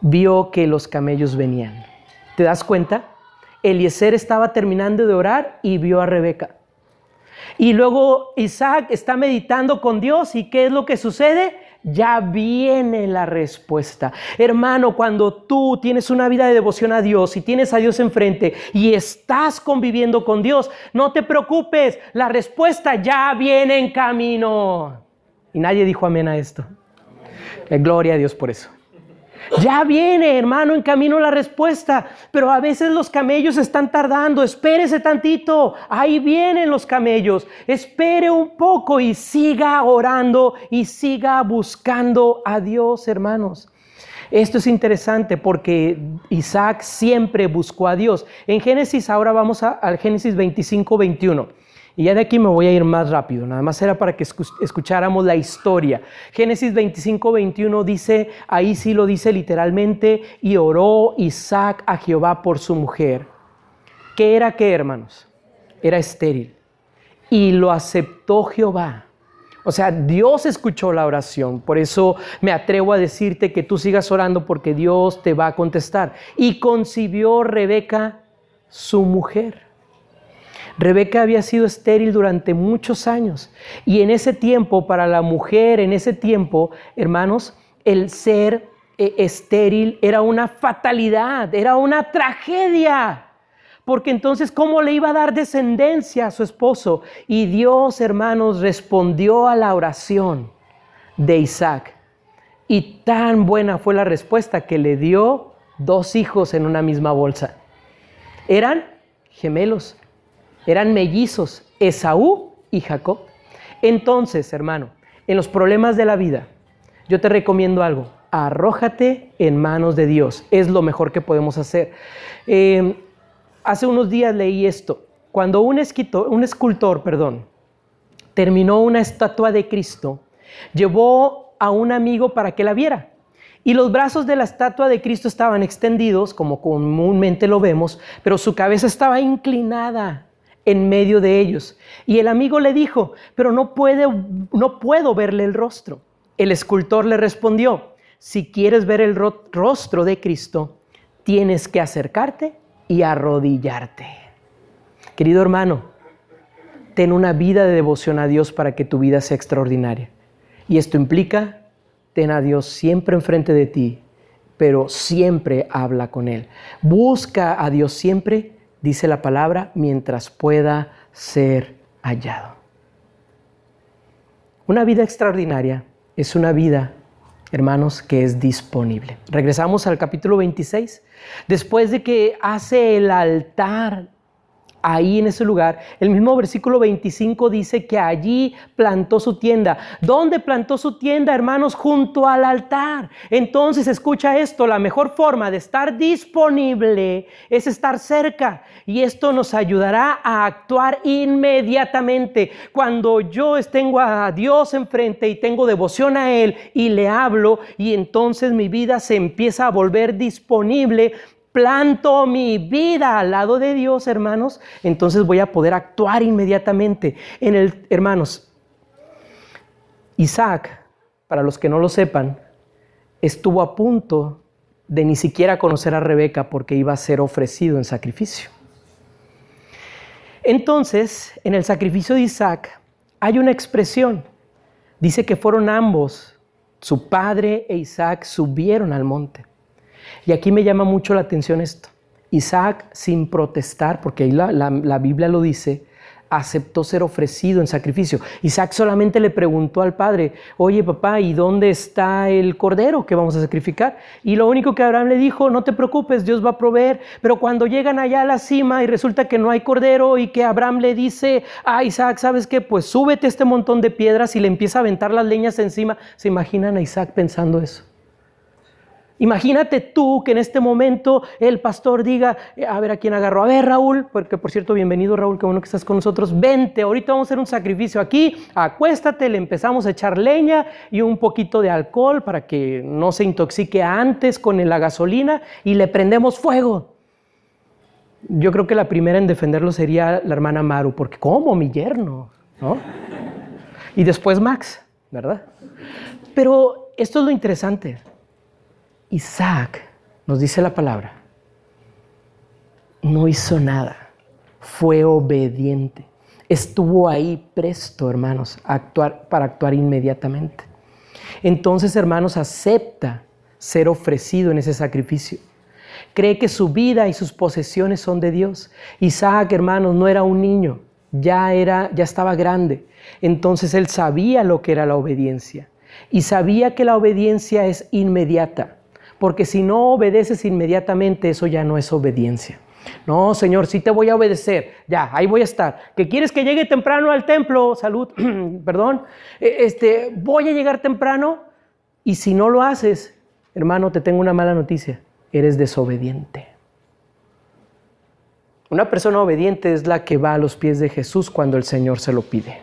vio que los camellos venían. ¿Te das cuenta? Eliezer estaba terminando de orar y vio a Rebeca. Y luego Isaac está meditando con Dios y ¿qué es lo que sucede? Ya viene la respuesta. Hermano, cuando tú tienes una vida de devoción a Dios y tienes a Dios enfrente y estás conviviendo con Dios, no te preocupes, la respuesta ya viene en camino. Y nadie dijo amén a esto. Gloria a Dios por eso. Ya viene, hermano, en camino la respuesta, pero a veces los camellos están tardando. Espérese tantito, ahí vienen los camellos. Espere un poco y siga orando y siga buscando a Dios, hermanos. Esto es interesante porque Isaac siempre buscó a Dios. En Génesis, ahora vamos al Génesis 25, 21. Y ya de aquí me voy a ir más rápido, nada más era para que escucháramos la historia. Génesis 25, 21 dice, ahí sí lo dice literalmente, y oró Isaac a Jehová por su mujer. ¿Qué era qué, hermanos? Era estéril. Y lo aceptó Jehová. O sea, Dios escuchó la oración. Por eso me atrevo a decirte que tú sigas orando porque Dios te va a contestar. Y concibió Rebeca su mujer. Rebeca había sido estéril durante muchos años y en ese tiempo, para la mujer, en ese tiempo, hermanos, el ser eh, estéril era una fatalidad, era una tragedia. Porque entonces, ¿cómo le iba a dar descendencia a su esposo? Y Dios, hermanos, respondió a la oración de Isaac. Y tan buena fue la respuesta que le dio dos hijos en una misma bolsa. Eran gemelos. Eran mellizos, Esaú y Jacob. Entonces, hermano, en los problemas de la vida, yo te recomiendo algo. Arrójate en manos de Dios. Es lo mejor que podemos hacer. Em, hace unos días leí esto. Cuando un, un escultor, perdón, terminó una estatua de Cristo, llevó a un amigo para que la viera. Y los brazos de la estatua de Cristo estaban extendidos, como comúnmente lo vemos, pero su cabeza estaba inclinada en medio de ellos. Y el amigo le dijo, pero no, puede, no puedo verle el rostro. El escultor le respondió, si quieres ver el rostro de Cristo, tienes que acercarte y arrodillarte. Querido hermano, ten una vida de devoción a Dios para que tu vida sea extraordinaria. Y esto implica, ten a Dios siempre enfrente de ti, pero siempre habla con Él. Busca a Dios siempre dice la palabra, mientras pueda ser hallado. Una vida extraordinaria es una vida, hermanos, que es disponible. Regresamos al capítulo 26. Después de que hace el altar ahí en ese lugar. El mismo versículo 25 dice que allí plantó su tienda. ¿Dónde plantó su tienda, hermanos? Junto al altar. Entonces, escucha esto, la mejor forma de estar disponible es estar cerca y esto nos ayudará a actuar inmediatamente. Cuando yo tengo a Dios enfrente y tengo devoción a Él y le hablo y entonces mi vida se empieza a volver disponible planto mi vida al lado de Dios, hermanos, entonces voy a poder actuar inmediatamente. En el, hermanos, Isaac, para los que no lo sepan, estuvo a punto de ni siquiera conocer a Rebeca porque iba a ser ofrecido en sacrificio. Entonces, en el sacrificio de Isaac hay una expresión. Dice que fueron ambos, su padre e Isaac, subieron al monte. Y aquí me llama mucho la atención esto. Isaac, sin protestar, porque ahí la, Biblia lo dice, aceptó ser ofrecido en sacrificio. Isaac solamente le preguntó al padre, oye papá, ¿y dónde está el cordero que vamos a sacrificar? Y lo único que Abraham le dijo, no te preocupes, Dios va a proveer. Pero cuando llegan allá a la cima y resulta que no hay cordero y que Abraham le dice a Isaac, ¿sabes qué? Pues súbete este montón de piedras y le empieza a aventar las leñas encima. ¿Se imaginan a Isaac pensando eso? Imagínate tú que en este momento el pastor diga, eh, a ver a quién agarro, a ver Raúl, porque por cierto, bienvenido Raúl, qué bueno que estás con nosotros, vente, ahorita vamos a hacer un sacrificio aquí, acuéstate, le empezamos a echar leña y un poquito de alcohol para que no se intoxique antes con la gasolina y le prendemos fuego. Yo creo que la primera en defenderlo sería la hermana Maru, porque ¿cómo mi yerno? ¿No? Y después Max, ¿verdad? Pero esto es lo interesante. Isaac, nos dice la palabra, no hizo nada, fue obediente, estuvo ahí presto, hermanos, actuar, para actuar inmediatamente. Entonces, hermanos, acepta ser ofrecido en ese sacrificio. Cree que su vida y sus posesiones son de Dios. Isaac, hermanos, no era un niño, ya era ya estaba grande. Entonces él sabía lo que era la obediencia y sabía que la obediencia es inmediata, porque si no obedeces inmediatamente, eso ya no es obediencia. No, Señor, sí te voy a obedecer. Ya, ahí voy a estar. ¿Que quieres que llegue temprano al templo? Salud, perdón. E, este, voy a llegar temprano. Y si no lo haces, hermano, te tengo una mala noticia. Eres desobediente. Una persona obediente es la que va a los pies de Jesús cuando el Señor se lo pide.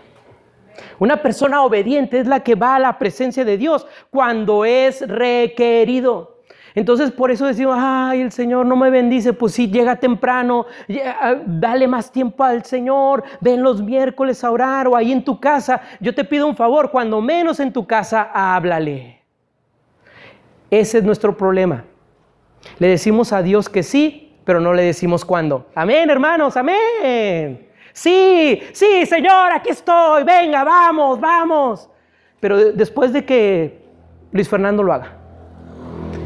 Una persona obediente es la que va a la presencia de Dios cuando es requerido. Entonces por eso decimos, ay, el Señor no me bendice, pues sí, llega temprano, ah, dale más tiempo al Señor, ven los miércoles a orar o ahí en tu casa. Yo te pido un favor, cuando menos en tu casa, háblale. Ese es nuestro problema. Le decimos a Dios que sí, pero no le decimos cuándo. Amén, hermanos, amén. Sí, sí, Señor, aquí estoy, venga, vamos, vamos. Pero después de que Luis Fernando lo haga.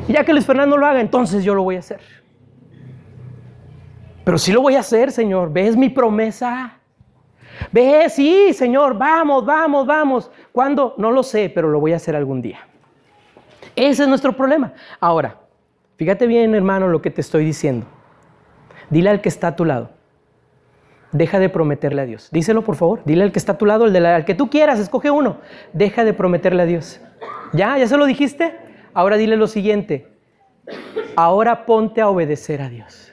Y ya que Luis Fernando lo haga, entonces yo lo voy a hacer. Pero sí lo voy a hacer, Señor. ¿Ves mi promesa? ¿Ves? Sí, Señor, vamos, vamos, vamos. ¿Cuándo? No lo sé, pero lo voy a hacer algún día. Ese es nuestro problema. Ahora, fíjate bien, hermano, lo que te estoy diciendo. Dile al que está a tu lado. Deja de prometerle a Dios. Díselo, por favor. Dile al que está a tu lado, al que tú quieras, escoge uno. Deja de prometerle a Dios. ¿Ya? ¿Ya se lo dijiste? Ahora dile lo siguiente. Ahora ponte a obedecer a Dios.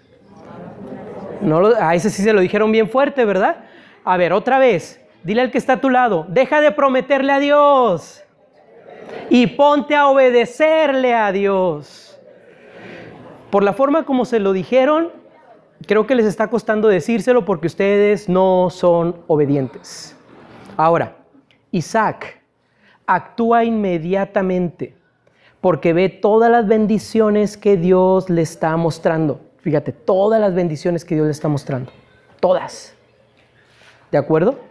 No a ese sí se lo dijeron bien fuerte, ¿verdad? A ver, otra vez. Dile al que está a tu lado. Deja de prometerle a Dios. Y ponte a obedecerle a Dios. Por la forma como se lo dijeron, creo que les está costando decírselo porque ustedes no son obedientes. Ahora, Isaac actúa inmediatamente porque ve todas las bendiciones que Dios le está mostrando. Fíjate, todas las bendiciones que Dios le está mostrando. Todas. ¿De acuerdo?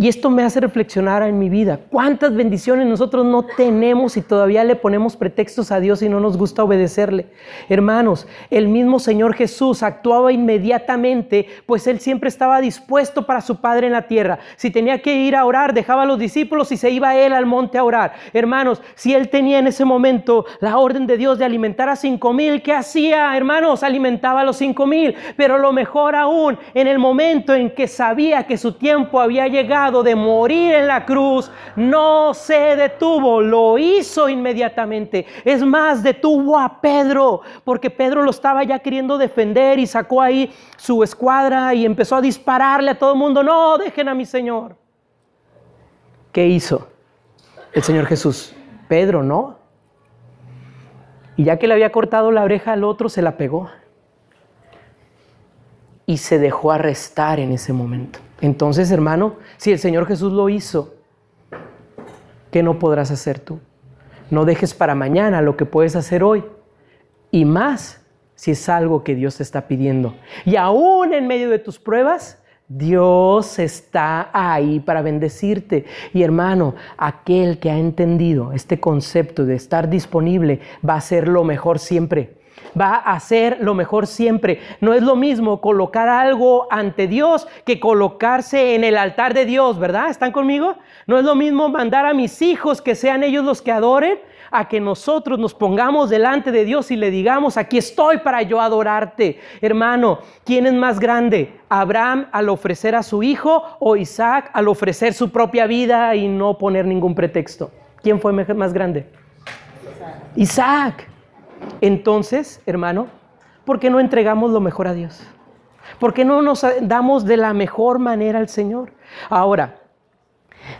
Y esto me hace reflexionar en mi vida. ¿Cuántas bendiciones nosotros no tenemos y todavía le ponemos pretextos a Dios y no nos gusta obedecerle? Hermanos, el mismo Señor Jesús actuaba inmediatamente, pues Él siempre estaba dispuesto para su Padre en la tierra. Si tenía que ir a orar, dejaba a los discípulos y se iba Él al monte a orar. Hermanos, si Él tenía en ese momento la orden de Dios de alimentar a cinco mil, ¿qué hacía? Hermanos, alimentaba a los cinco mil. Pero lo mejor aún, en el momento en que sabía que su tiempo había llegado, de morir en la cruz, no se detuvo, lo hizo inmediatamente. Es más, detuvo a Pedro, porque Pedro lo estaba ya queriendo defender y sacó ahí su escuadra y empezó a dispararle a todo el mundo. No, dejen a mi Señor. ¿Qué hizo el Señor Jesús? Pedro, ¿no? Y ya que le había cortado la oreja al otro, se la pegó. Y se dejó arrestar en ese momento. Entonces, hermano, si el Señor Jesús lo hizo, ¿qué no podrás hacer tú? No dejes para mañana lo que puedes hacer hoy. Y más si es algo que Dios te está pidiendo. Y aún en medio de tus pruebas, Dios está ahí para bendecirte. Y hermano, aquel que ha entendido este concepto de estar disponible va a ser lo mejor siempre va a hacer lo mejor siempre. No es lo mismo colocar algo ante Dios que colocarse en el altar de Dios, ¿verdad? ¿Están conmigo? No es lo mismo mandar a mis hijos que sean ellos los que adoren a que nosotros nos pongamos delante de Dios y le digamos, aquí estoy para yo adorarte. Hermano, ¿quién es más grande? ¿Abraham al ofrecer a su hijo o Isaac al ofrecer su propia vida y no poner ningún pretexto? ¿Quién fue más grande? Isaac. Entonces, hermano, ¿por qué no entregamos lo mejor a Dios? ¿Por qué no nos damos de la mejor manera al Señor? Ahora,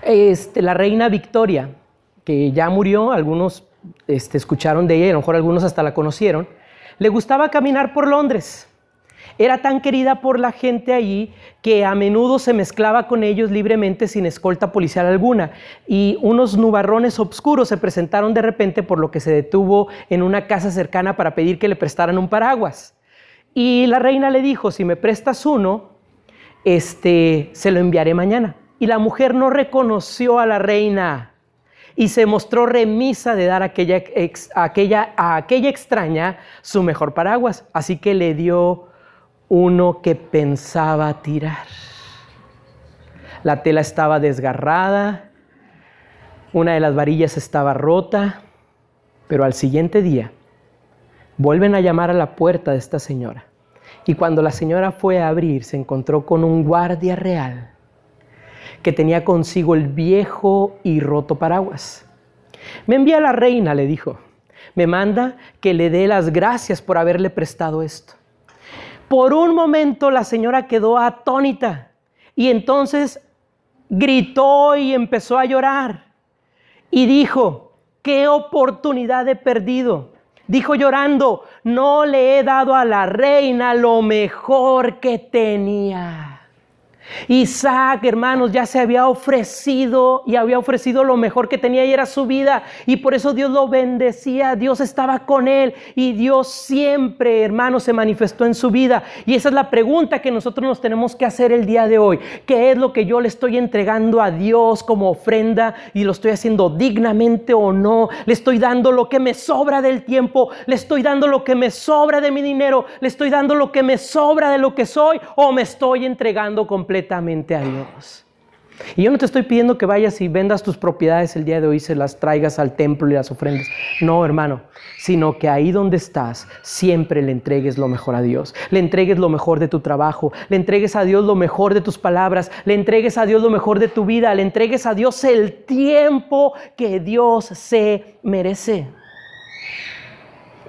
este, la reina Victoria, que ya murió, algunos este, escucharon de ella, a lo mejor algunos hasta la conocieron, le gustaba caminar por Londres. Era tan querida por la gente allí que a menudo se mezclaba con ellos libremente sin escolta policial alguna. Y unos nubarrones oscuros se presentaron de repente por lo que se detuvo en una casa cercana para pedir que le prestaran un paraguas. Y la reina le dijo, si me prestas uno, este, se lo enviaré mañana. Y la mujer no reconoció a la reina y se mostró remisa de dar aquella, aquella, a aquella extraña su mejor paraguas. Así que le dio uno que pensaba tirar. La tela estaba desgarrada, una de las varillas estaba rota, pero al siguiente día vuelven a llamar a la puerta de esta señora. Y cuando la señora fue a abrir, se encontró con un guardia real que tenía consigo el viejo y roto paraguas. Me envía la reina, le dijo. Me manda que le dé las gracias por haberle prestado esto. Por un momento la señora quedó atónita y entonces gritó y empezó a llorar. Y dijo, ¿qué oportunidad he perdido? Dijo llorando, no le he dado a la reina lo mejor que tenía. Isaac, hermanos, ya se había ofrecido y había ofrecido lo mejor que tenía y era su vida. Y por eso Dios lo bendecía, Dios estaba con él y Dios siempre, hermanos, se manifestó en su vida. Y esa es la pregunta que nosotros nos tenemos que hacer el día de hoy. ¿Qué es lo que yo le estoy entregando a Dios como ofrenda y lo estoy haciendo dignamente o no? ¿Le estoy dando lo que me sobra del tiempo? ¿Le estoy dando lo que me sobra de mi dinero? ¿Le estoy dando lo que me sobra de lo que soy? ¿O me estoy entregando completamente? Completamente a Dios. Y yo no te estoy pidiendo que vayas y vendas tus propiedades el día de hoy se las traigas al templo y las ofrendas. No, hermano, sino que ahí donde estás siempre le entregues lo mejor a Dios. Le entregues lo mejor de tu trabajo, le entregues a Dios lo mejor de tus palabras, le entregues a Dios lo mejor de tu vida, le entregues a Dios el tiempo que Dios se merece.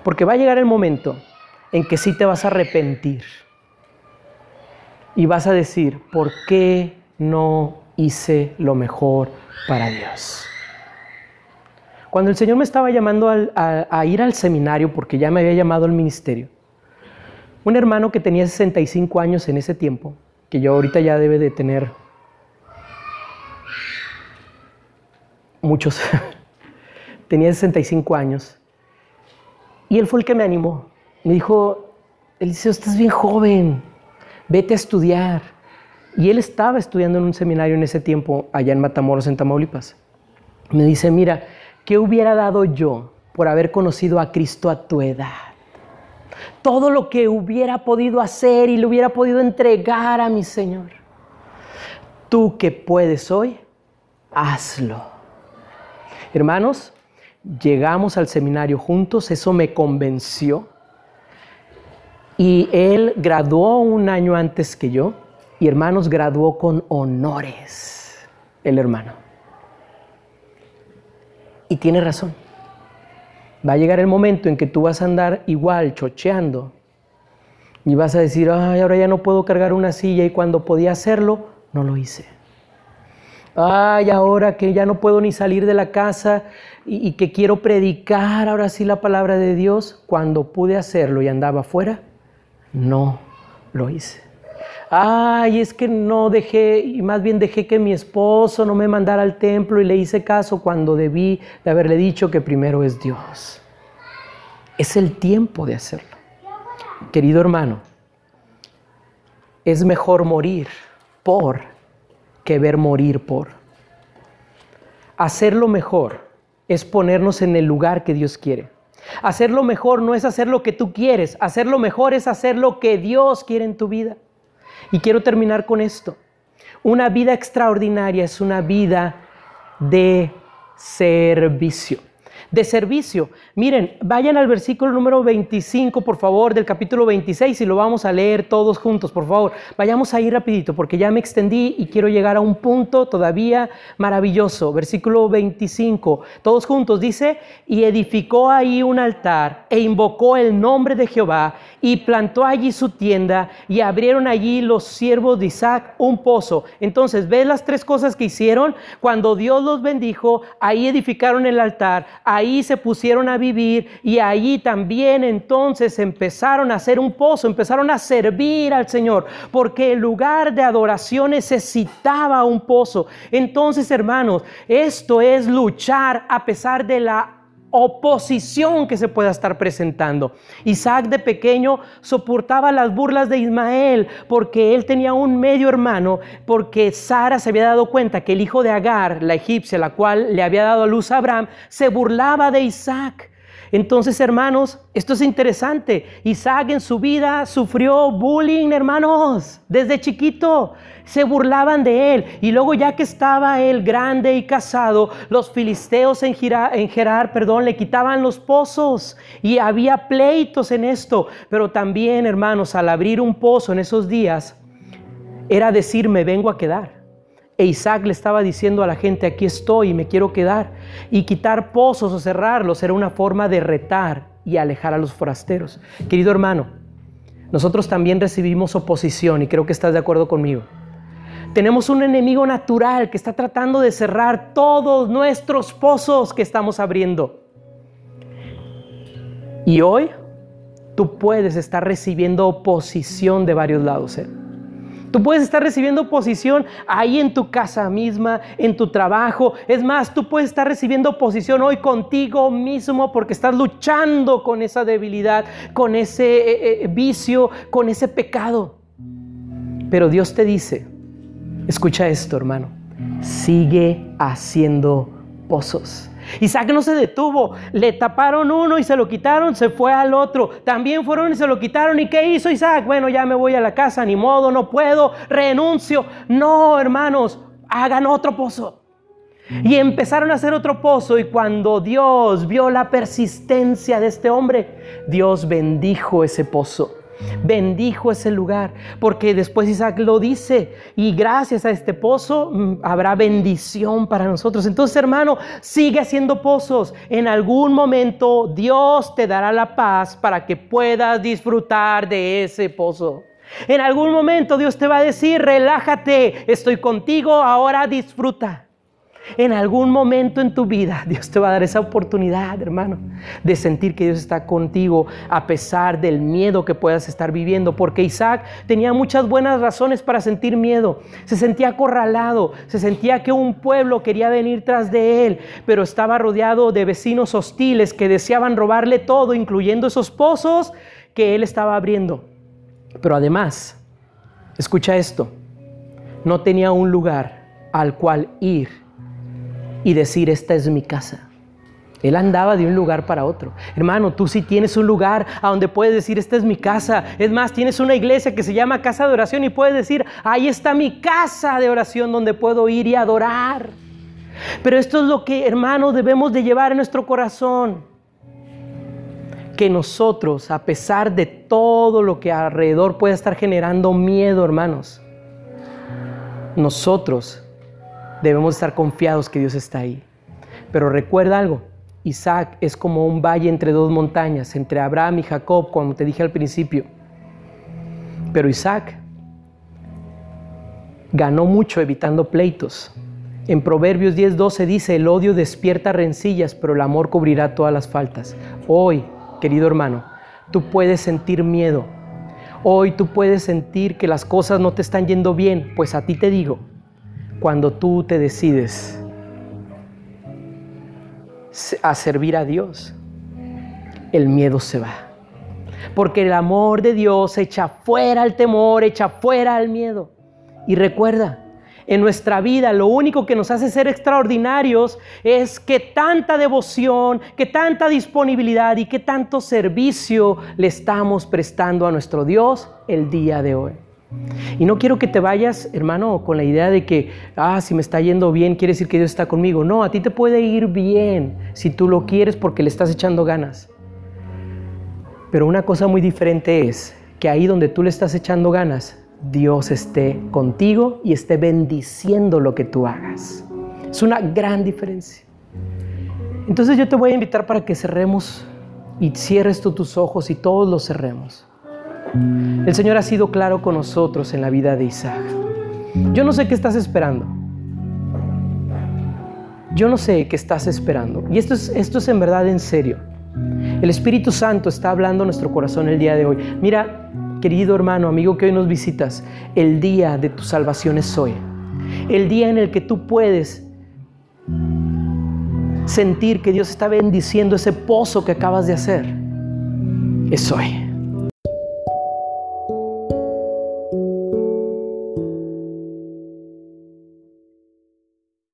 Porque va a llegar el momento en que sí te vas a arrepentir y vas a decir, ¿por qué no hice lo mejor para Dios? Cuando el Señor me estaba llamando a, a, ir al seminario, porque ya me había llamado al ministerio, un hermano que tenía 65 años en ese tiempo, que yo ahorita ya debe de tener muchos, tenía 65 años, y él fue el que me animó. Me dijo, Eliseo, estás bien joven, vete a estudiar. Y él estaba estudiando en un seminario en ese tiempo allá en Matamoros, en Tamaulipas. Me dice, mira, ¿qué hubiera dado yo por haber conocido a Cristo a tu edad? Todo lo que hubiera podido hacer y le hubiera podido entregar a mi Señor. Tú que puedes hoy, hazlo. Hermanos, llegamos al seminario juntos, eso me convenció y él graduó un año antes que yo y hermanos graduó con honores, el hermano. Y tiene razón. Va a llegar el momento en que tú vas a andar igual, chocheando, y vas a decir, ay, ahora ya no puedo cargar una silla y cuando podía hacerlo, no lo hice. Ay, ahora que ya no puedo ni salir de la casa y, que quiero predicar ahora sí la palabra de Dios, cuando pude hacerlo y andaba afuera, no lo hice. Ay, es que no dejé, y más bien dejé que mi esposo no me mandara al templo y le hice caso cuando debí de haberle dicho que primero es Dios. Es el tiempo de hacerlo. Querido hermano, es mejor morir por que ver morir por. Hacerlo mejor es ponernos en el lugar que Dios quiere. Hacerlo mejor no es hacer lo que tú quieres, hacerlo mejor es hacer lo que Dios quiere en tu vida. Y quiero terminar con esto. Una vida extraordinaria es una vida de servicio de servicio. Miren, vayan al versículo número 25, por favor, del capítulo 26 y lo vamos a leer todos juntos, por favor. Vayamos ahí rapidito porque ya me extendí y quiero llegar a un punto todavía maravilloso. Versículo 25, todos juntos dice, y edificó ahí un altar e invocó el nombre de Jehová y plantó allí su tienda y abrieron allí los siervos de Isaac un pozo. Entonces, ¿ves las tres cosas que hicieron? Cuando Dios los bendijo, ahí edificaron el altar, ahí ahí se pusieron a vivir y ahí también entonces empezaron a hacer un pozo, empezaron a servir al Señor, porque el lugar de adoración necesitaba un pozo. Entonces, hermanos, esto es luchar a pesar de la oposición que se pueda estar presentando. Isaac de pequeño soportaba las burlas de Ismael porque él tenía un medio hermano, porque Sara se había dado cuenta que el hijo de Agar, la egipcia, la cual le había dado a luz a Abraham, se burlaba de Isaac. Entonces, hermanos, esto es interesante. Isaac en su vida sufrió bullying, hermanos, desde chiquito. Se burlaban de él. Y luego ya que estaba él grande y casado, los filisteos en, Gerar, perdón, le quitaban los pozos. Y había pleitos en esto. Pero también, hermanos, al abrir un pozo en esos días, era decir, me vengo a quedar. E Isaac le estaba diciendo a la gente, aquí estoy y me quiero quedar. Y quitar pozos o cerrarlos era una forma de retar y alejar a los forasteros. Querido hermano, nosotros también recibimos oposición y creo que estás de acuerdo conmigo. Tenemos un enemigo natural que está tratando de cerrar todos nuestros pozos que estamos abriendo. Y hoy tú puedes estar recibiendo oposición de varios lados. ¿eh? Tú puedes estar recibiendo oposición ahí en tu casa misma, en tu trabajo. Es más, tú puedes estar recibiendo oposición hoy contigo mismo porque estás luchando con esa debilidad, con ese eh, eh, vicio, con ese pecado. Pero Dios te dice, escucha esto hermano, sigue haciendo pozos. Isaac no se detuvo, le taparon uno y se lo quitaron, se fue al otro. También fueron y se lo quitaron. ¿Y qué hizo Isaac? Bueno, ya me voy a la casa, ni modo, no puedo, renuncio. No, hermanos, hagan otro pozo. Y empezaron a hacer otro pozo y cuando Dios vio la persistencia de este hombre, Dios bendijo ese pozo bendijo ese lugar, porque después Isaac lo dice, y gracias a este pozo mm, habrá bendición para nosotros. Entonces, hermano, sigue haciendo pozos. En algún momento Dios te dará la paz para que puedas disfrutar de ese pozo. En algún momento Dios te va a decir, relájate, estoy contigo, ahora disfruta. En algún momento en tu vida Dios te va a dar esa oportunidad, hermano, de sentir que Dios está contigo a pesar del miedo que puedas estar viviendo. Porque Isaac tenía muchas buenas razones para sentir miedo. Se sentía acorralado, se sentía que un pueblo quería venir tras de él, pero estaba rodeado de vecinos hostiles que deseaban robarle todo, incluyendo esos pozos que él estaba abriendo. Pero además, escucha esto, no tenía un lugar al cual ir y decir, esta es mi casa. Él andaba de un lugar para otro. Hermano, tú sí tienes un lugar a donde puedes decir, esta es mi casa. Es más, tienes una iglesia que se llama casa de oración y puedes decir, ahí está mi casa de oración donde puedo ir y adorar. Pero esto es lo que, hermano, debemos de llevar en nuestro corazón. Que nosotros, a pesar de todo lo que alrededor pueda estar generando miedo, hermanos, nosotros debemos estar confiados que Dios está ahí. Pero recuerda algo, Isaac es como un valle entre dos montañas, entre Abraham y Jacob, como te dije al principio. Pero Isaac ganó mucho evitando pleitos. En Proverbios 10:12 dice, el odio despierta rencillas, pero el amor cubrirá todas las faltas. Hoy, querido hermano, tú puedes sentir miedo. Hoy tú puedes sentir que las cosas no te están yendo bien, pues a ti te digo, cuando tú te decides a servir a Dios, el miedo se va. Porque el amor de Dios echa fuera el temor, echa fuera el miedo. Y recuerda, en nuestra vida lo único que nos hace ser extraordinarios es que tanta devoción, que tanta disponibilidad y que tanto servicio le estamos prestando a nuestro Dios el día de hoy. Y no quiero que te vayas, hermano, con la idea de que, ah, si me está yendo bien, quiere decir que Dios está conmigo. No, a ti te puede ir bien si tú lo quieres porque le estás echando ganas. Pero una cosa muy diferente es que ahí donde tú le estás echando ganas, Dios esté contigo y esté bendiciendo lo que tú hagas. Es una gran diferencia. Entonces yo te voy a invitar para que cerremos y cierres tú tus ojos y todos los cerremos. El Señor ha sido claro con nosotros en la vida de Isaac. Yo no sé qué estás esperando. Yo no sé qué estás esperando. Y esto es, esto es en verdad en serio. El Espíritu Santo está hablando a nuestro corazón el día de hoy. Mira, querido hermano, amigo que hoy nos visitas, el día de tu salvación es hoy. El día en el que tú puedes sentir que Dios está bendiciendo ese pozo que acabas de hacer es hoy.